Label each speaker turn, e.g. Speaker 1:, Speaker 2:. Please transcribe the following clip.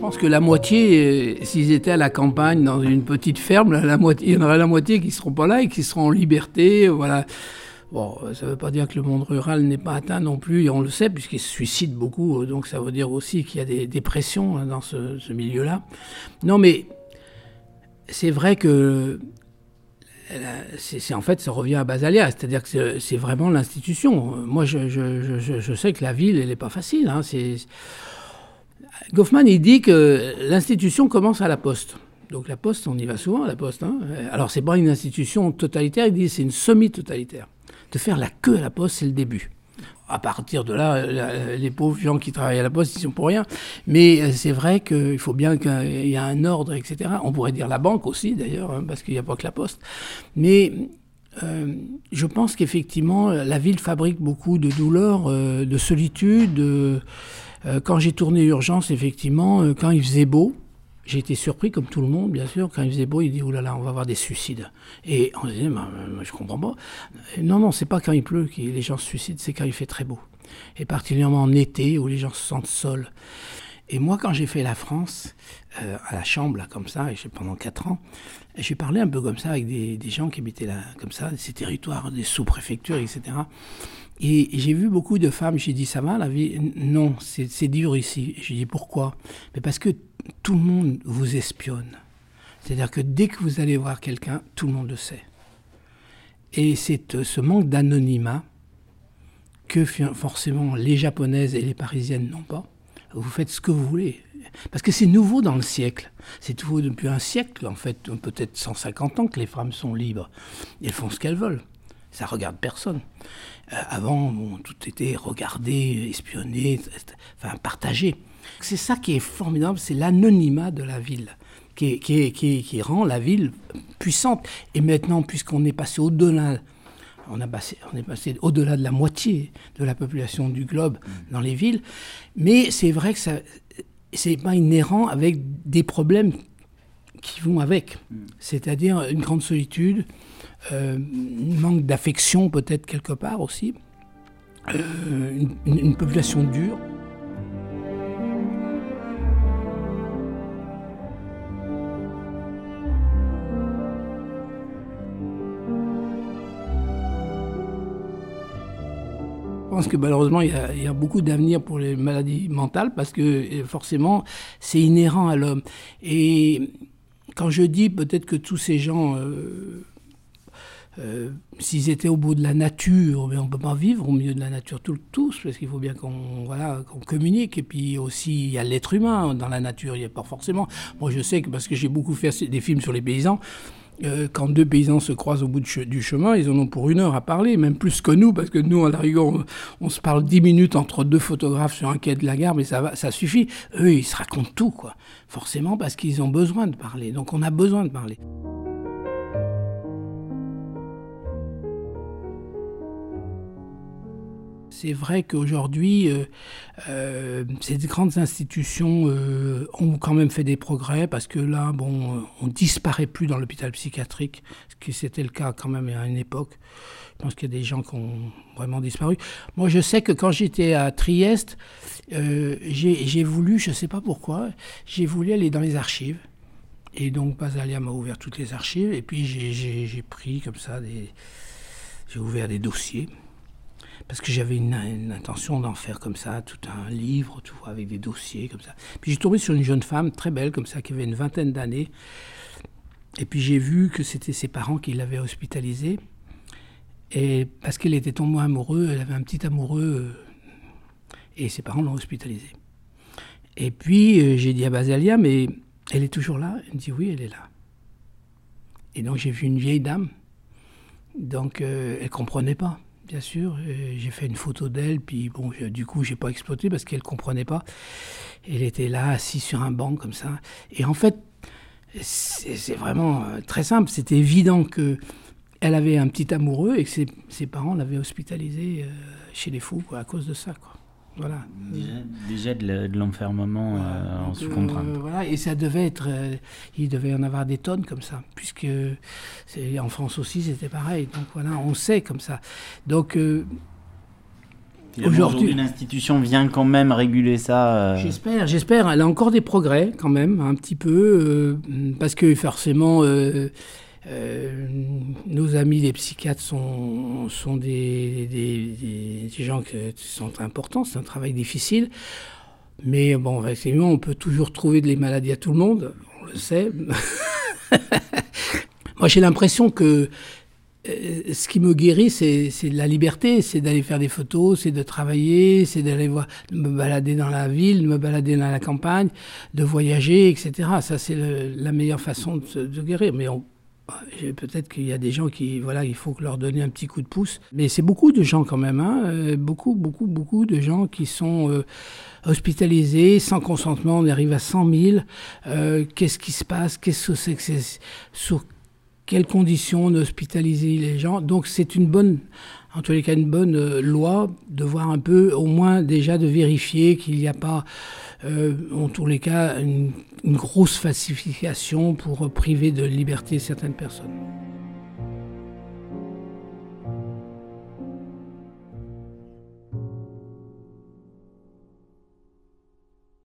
Speaker 1: Je pense que la moitié, euh, s'ils étaient à la campagne, dans une petite ferme, la moitié, il y en aurait la moitié qui ne seront pas là et qui seront en liberté. Voilà. Bon, ça ne veut pas dire que le monde rural n'est pas atteint non plus, et on le sait, puisqu'il se suicide beaucoup. Donc ça veut dire aussi qu'il y a des dépressions hein, dans ce, milieu-là. Non, mais c'est vrai que c'est en fait, ça revient à Basalia, c'est-à-dire que c'est vraiment l'institution. Moi, je, sais que la ville, elle n'est pas facile. Hein, Goffman, il dit que l'institution commence à la poste. Donc la poste, on y va souvent à la poste. Hein. Alors, c'est pas une institution totalitaire, il dit c'est une semi-totalitaire. De faire la queue à la poste, c'est le début à partir de là, les pauvres gens qui travaillent à la poste, ils sont pour rien. Mais euh, c'est vrai qu'il faut bien qu'il y ait un ordre, etc. On pourrait dire la banque aussi, d'ailleurs, hein, parce qu'il n'y a pas que la poste. Mais euh, je pense qu'effectivement, la ville fabrique beaucoup de douleurs, euh, de solitude. quand j'ai tourné Urgence, effectivement, quand il faisait beau, j'ai été surpris, comme tout le monde, bien sûr, quand il faisait beau, il dit, oh là là, on va avoir des suicides. Et on se disait, bah, je comprends pas. non, non, c'est pas quand il pleut que les gens se suicident, c'est quand il fait très beau. Et particulièrement en été, où les gens se sentent seuls. Et moi, quand j'ai fait la France, euh, à la chambre, là, comme ça, et pendant quatre ans, j'ai parlé un peu comme ça avec des, des, gens qui habitaient là, comme ça, ces territoires, des sous-préfectures, etc. Et j'ai vu beaucoup de femmes, j'ai dit, ça va la vie? Non, c'est dur ici. J'ai dit, pourquoi? Mais Parce que tout le monde vous espionne. C'est-à-dire que dès que vous allez voir quelqu'un, tout le monde le sait. Et c'est euh, ce manque d'anonymat que forcément les japonaises et les parisiennes n'ont pas. Vous faites ce que vous voulez. Parce que c'est nouveau dans le siècle. C'est nouveau depuis un siècle, en fait, peut-être 150 ans que les femmes sont libres. Elles font ce qu'elles veulent. Ça regarde personne. Euh, avant, tout était regardé, espionné, enfin partagé. C'est ça qui est formidable, c'est l'anonymat de la ville. Qui, qui, rend la ville puissante. Et maintenant, puisqu'on est passé au-delà on, a passé, on est passé au-delà de la moitié de la population du globe mmh. dans les villes. Mais c'est vrai que ça, c'est pas inhérent avec des problèmes qui vont avec. Mmh. C'est-à-dire une grande solitude, euh, un manque d'affection peut-être quelque part aussi, euh, une population dure. Pense que malheureusement, il y a, beaucoup d'avenir pour les maladies mentales parce que euh, forcément, c'est inhérent à l'homme. Et quand je dis peut-être que tous ces gens, euh, euh, s'ils étaient au bout de la nature, mais on ne peut pas vivre au milieu de la nature tous, parce qu'il faut bien qu'on voilà, qu'on communique. Et puis aussi, il y a l'être humain dans la nature, il n'y a pas forcément. Moi, je sais que parce que j'ai beaucoup fait des films sur les paysans, euh, quand deux paysans se croisent au bout du chemin, ils en ont pour une heure à parler, même plus que nous, parce que nous, à la rigueur, on, se parle dix minutes entre deux photographes sur un quai de la gare, mais ça, va, ça suffit. Eux, ils se racontent tout, quoi. Forcément, parce qu'ils ont besoin de parler. Donc on a besoin de parler. C'est vrai qu'aujourd'hui, euh, euh, ces grandes institutions euh, ont quand même fait des progrès parce que là, bon, on disparaît plus dans l'hôpital psychiatrique, ce qui c'était le cas quand même à une époque. Je pense qu'il y a des gens qui ont vraiment disparu. Moi, je sais que quand j'étais à Trieste, j'ai voulu, je ne sais pas pourquoi, j'ai voulu aller dans les archives. Et donc, Basalia m'a ouvert toutes les archives. Et puis, j'ai pris comme ça des. J'ai ouvert des dossiers parce que j'avais une, intention d'en faire comme ça, tout un livre, tout, avec des dossiers comme ça. Puis j'ai tombé sur une jeune femme très belle comme ça, qui avait une vingtaine d'années. Et puis j'ai vu que c'était ses parents qui l'avaient hospitalisée. Et parce qu'elle était tombée amoureuse, elle avait un petit amoureux, euh, et ses parents l'ont hospitalisée. Et puis euh, j'ai dit à Basalia, mais elle est toujours là? Elle me dit oui, elle est là. Et donc j'ai vu une vieille dame. Donc euh, elle comprenait pas bien sûr. J'ai fait une photo d'elle, puis bon, du coup, j'ai pas exploité parce qu'elle comprenait pas. Elle était là, assise sur un banc comme ça. Et en fait, c'est vraiment euh, très simple. C'était évident que elle avait un petit amoureux et que ses, parents l'avaient hospitalisée euh, chez les fous à cause de ça. Quoi. Voilà.
Speaker 2: Déjà, de l'enfermement euh, en sous-contrainte.
Speaker 1: voilà, et ça devait être. il devait en avoir des tonnes comme ça, puisque en France aussi c'était pareil. Donc voilà, on sait comme ça. Donc
Speaker 2: Aujourd'hui, l'institution vient quand même réguler ça.
Speaker 1: Euh. J'espère, j'espère. Elle a encore des progrès quand même, un petit peu, euh, parce que forcément, euh, nos amis les psychiatres sont, sont des, des, gens qui sont importants. C'est un travail difficile. Mais bon, effectivement, on peut toujours trouver des maladies à tout le monde, on le sait. Moi, j'ai l'impression que euh, ce qui me guérit, c'est la liberté, c'est d'aller faire des photos, c'est de travailler, c'est d'aller me balader dans la ville, de me balader dans la campagne, de voyager, etc. Ça, c'est la meilleure façon de, de guérir. Mais peut-être qu'il y a des gens qui, voilà, il faut leur donner un petit coup de pouce. Mais c'est beaucoup de gens quand même, hein, euh, beaucoup, beaucoup, beaucoup de gens qui sont euh, hospitalisés sans consentement. On arrive à 100 000. Qu'est-ce qui se passe? Qu'est-ce que c'est que c'est quelles conditions d'hospitaliser les gens. Donc c'est une bonne, en tous les cas, une bonne euh, loi de voir un peu, au moins déjà de vérifier qu'il n'y a pas, euh, en tous les cas, une grosse falsification pour priver de liberté certaines personnes.